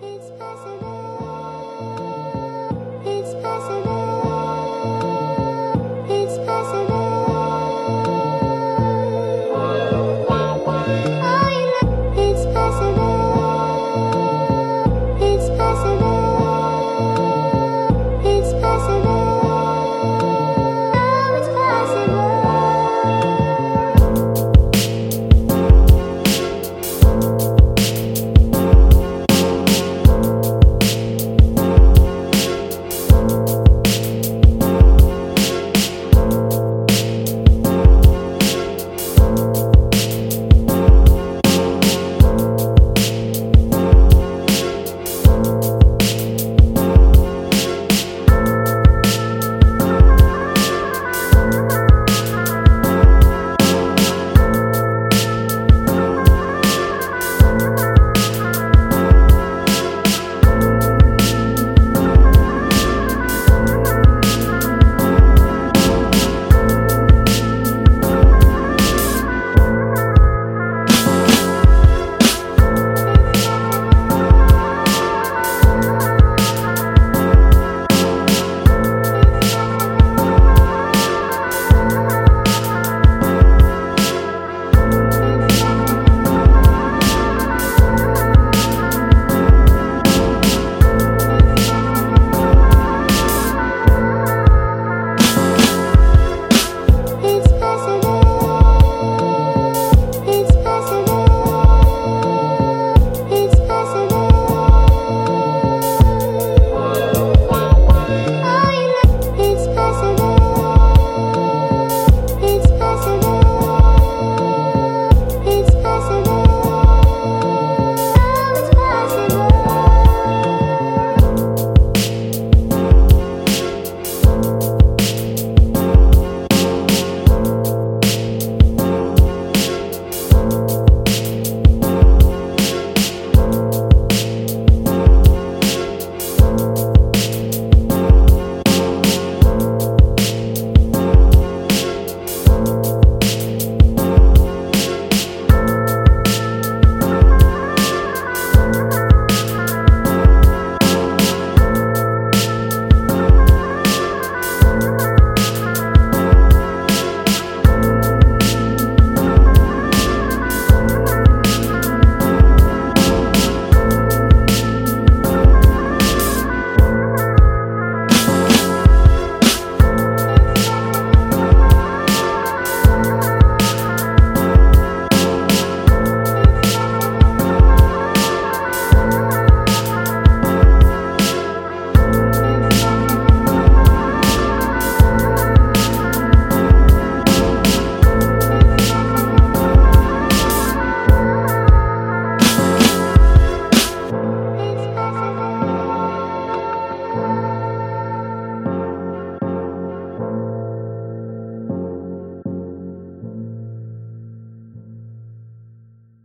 It's possible.